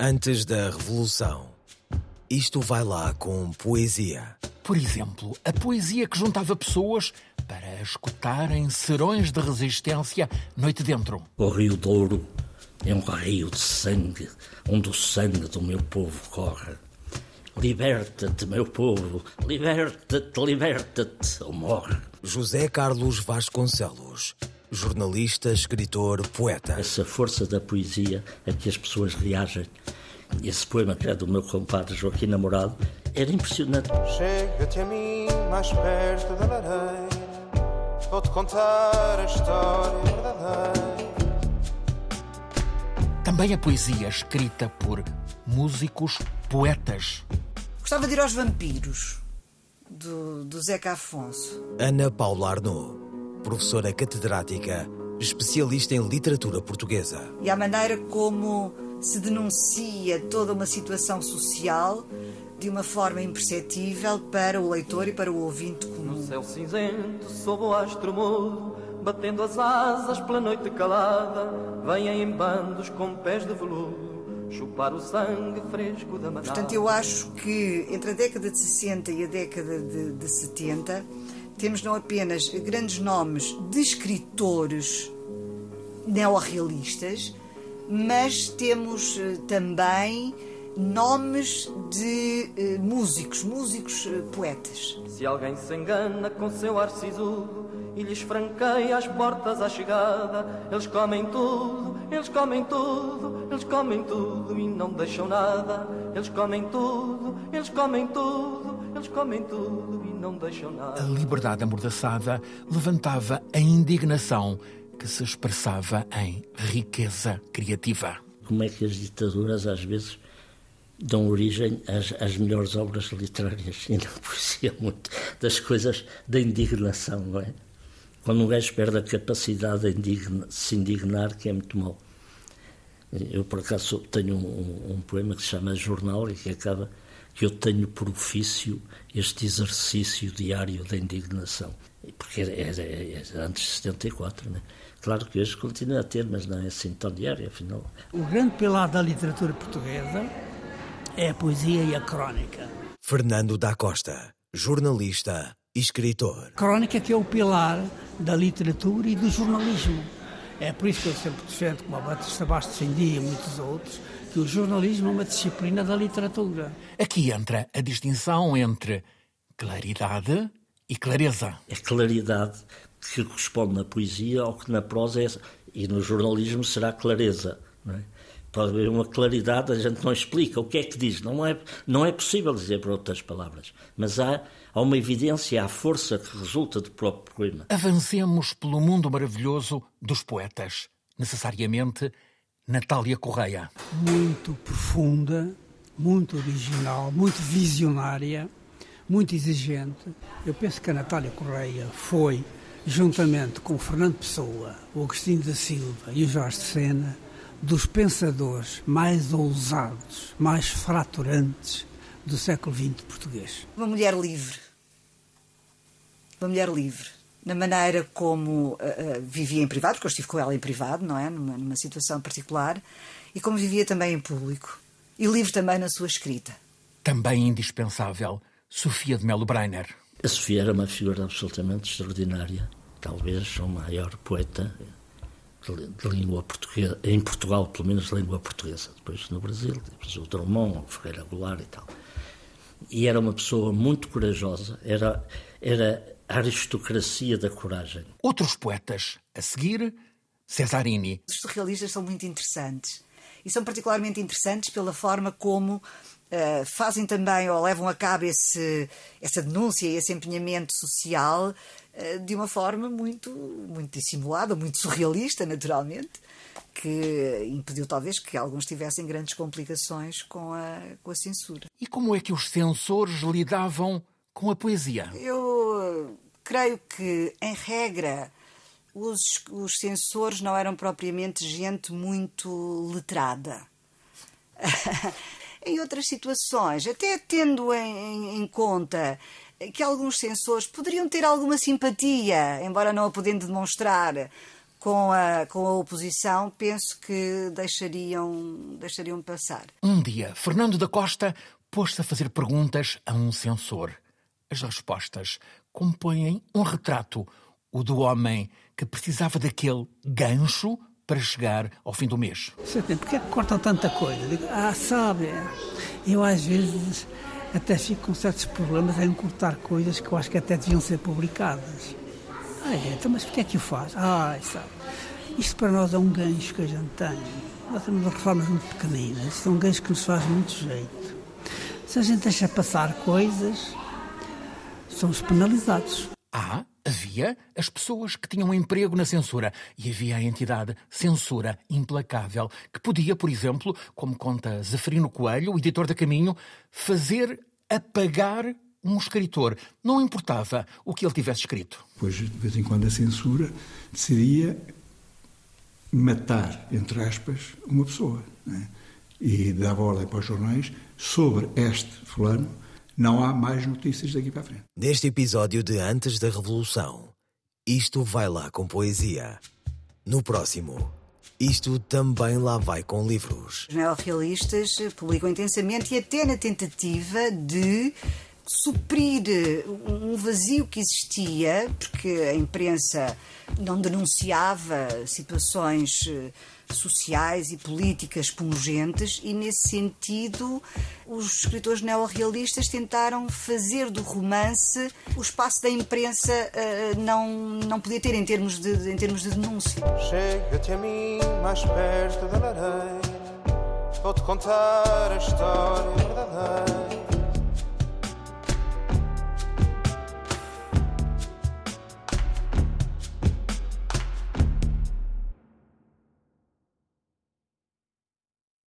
Antes da Revolução, isto vai lá com poesia. Por exemplo, a poesia que juntava pessoas para escutarem serões de resistência noite dentro. O Rio Douro é um rio de sangue, onde o sangue do meu povo corre. Liberta-te, meu povo, liberta-te, liberta-te, ou morre. José Carlos Vasconcelos, jornalista, escritor, poeta. Essa força da poesia a que as pessoas reagem. Esse poema que é do meu compadre Joaquim Namorado era impressionante. Chega-te a mim mais perto da lareira, vou-te contar a história verdadeira. Também a poesia escrita por músicos poetas. Gostava de ir aos vampiros, do, do Zeca Afonso. Ana Paula Arnaud, professora catedrática, especialista em literatura portuguesa. E a maneira como se denuncia toda uma situação social de uma forma imperceptível para o leitor e para o ouvinte comum. No céu cinzento, sob o astro mudo, batendo as asas pela noite calada, vêm em bandos com pés de veludo, chupar o sangue fresco da manada. Portanto, eu acho que entre a década de 60 e a década de, de 70 temos não apenas grandes nomes de escritores neorrealistas, mas temos eh, também nomes de eh, músicos, músicos eh, poetas. Se alguém se engana com seu ar sisudo e lhes franqueia as portas à chegada, eles comem tudo, eles comem tudo, eles comem tudo e não deixam nada. Eles comem tudo, eles comem tudo, eles comem tudo e não deixam nada. A liberdade amordaçada levantava a indignação que se expressava em riqueza criativa. Como é que as ditaduras às vezes dão origem às, às melhores obras literárias e na poesia muito das coisas da indignação, não é? Quando um gajo perde a capacidade de indigna, se indignar, que é muito mau. Eu, por acaso, tenho um, um, poema que se chama Jornal e que acaba eu tenho por ofício este exercício diário da indignação. Porque é, é, é, é antes de 74, né? Claro que hoje continua a ter, mas não é assim tão diário, afinal. O grande pilar da literatura portuguesa é a poesia e a crónica. Fernando da Costa, jornalista e escritor. Crónica que é o pilar da literatura e do jornalismo. É por isso que eu sempre defendo, como a Batista Bastos defendia e muitos outros, que o jornalismo é uma disciplina da literatura. Aqui entra a distinção entre claridade e clareza. É claridade que corresponde na poesia ao que na prosa é, e no jornalismo será clareza. Não é? Pode haver uma claridade, a gente não explica o que é que diz, não é, não é possível dizer por outras palavras, mas há, há uma evidência, há força que resulta do próprio poema. Avancemos pelo mundo maravilhoso dos poetas, necessariamente Natália Correia. Muito profunda, muito original, muito visionária, muito exigente. Eu penso que a Natália Correia foi, juntamente com o Fernando Pessoa, o Agostinho da Silva e o Jorge de Sena, dos pensadores mais ousados, mais fraturantes do século XX português. Uma mulher livre. Uma mulher livre. Na maneira como uh, uh, vivia em privado, porque eu estive com ela em privado, não é? Numa, numa situação particular, e como vivia também em público. E livre também na sua escrita. Também indispensável, Sofia de Melo Breiner. A Sofia era uma figura absolutamente extraordinária. Talvez a maior poeta de língua portuguesa, em Portugal, pelo menos de língua portuguesa, depois no Brasil, depois o Drummond, o Ferreira Goulart e tal. E era uma pessoa muito corajosa, era, era a aristocracia da coragem. Outros poetas, a seguir, Cesarini. Os surrealistas são muito interessantes. E são particularmente interessantes pela forma como uh, fazem também ou levam a cabo esse, essa denúncia e esse empenhamento social uh, de uma forma muito, muito dissimulada, muito surrealista, naturalmente, que impediu talvez que alguns tivessem grandes complicações com a, com a censura. E como é que os censores lidavam com a poesia? Eu creio que, em regra, os, os censores não eram propriamente gente muito letrada. em outras situações, até tendo em, em, conta que alguns censores poderiam ter alguma simpatia, embora não a podendo demonstrar, com a, com a oposição, penso que deixariam, deixariam passar. Um dia, Fernando da Costa pôs-se a fazer perguntas a um censor. As respostas compõem um retrato, o do homem que precisava daquele gancho para chegar ao fim do mês. Porquê é que cortam tanta coisa? Digo, ah, sabe, eu às vezes até fico com certos problemas em cortar coisas que eu acho que até deviam ser publicadas. Ah, é, então, mas porquê é que o faz? Ah, sabe, isto para nós é um gancho que a gente tem. Nós temos reformas muito pequeninas, são ganchos que nos fazem muito jeito. Se a gente deixa passar coisas, somos penalizados. Ah, havia as pessoas que tinham emprego na censura e havia a entidade Censura Implacável, que podia, por exemplo, como conta Zeferino Coelho, o editor da Caminho, fazer apagar um escritor. Não importava o que ele tivesse escrito. Pois, de vez em quando, a censura decidia matar, entre aspas, uma pessoa. Né? E dava ordem para os jornais sobre este fulano não há mais notícias daqui para a frente. Neste episódio de Antes da Revolução, isto vai lá com poesia. No próximo, isto também lá vai com livros. Os neorrealistas publicam intensamente e até na tentativa de suprir um vazio que existia, porque a imprensa não denunciava situações eh, sociais e políticas pungentes, e nesse sentido os escritores neorrealistas tentaram fazer do romance o espaço da imprensa uh, não, não podia ter em termos de, em termos de denúncia. Chega-te a mim mais perto da vou-te contar a história